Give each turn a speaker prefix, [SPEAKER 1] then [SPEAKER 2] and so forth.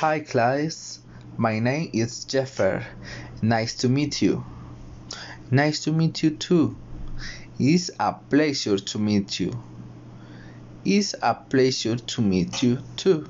[SPEAKER 1] Hi class, my name is Jeffer. Nice to meet you. Nice to meet you too. It's a pleasure to meet you. It's a pleasure to meet you too.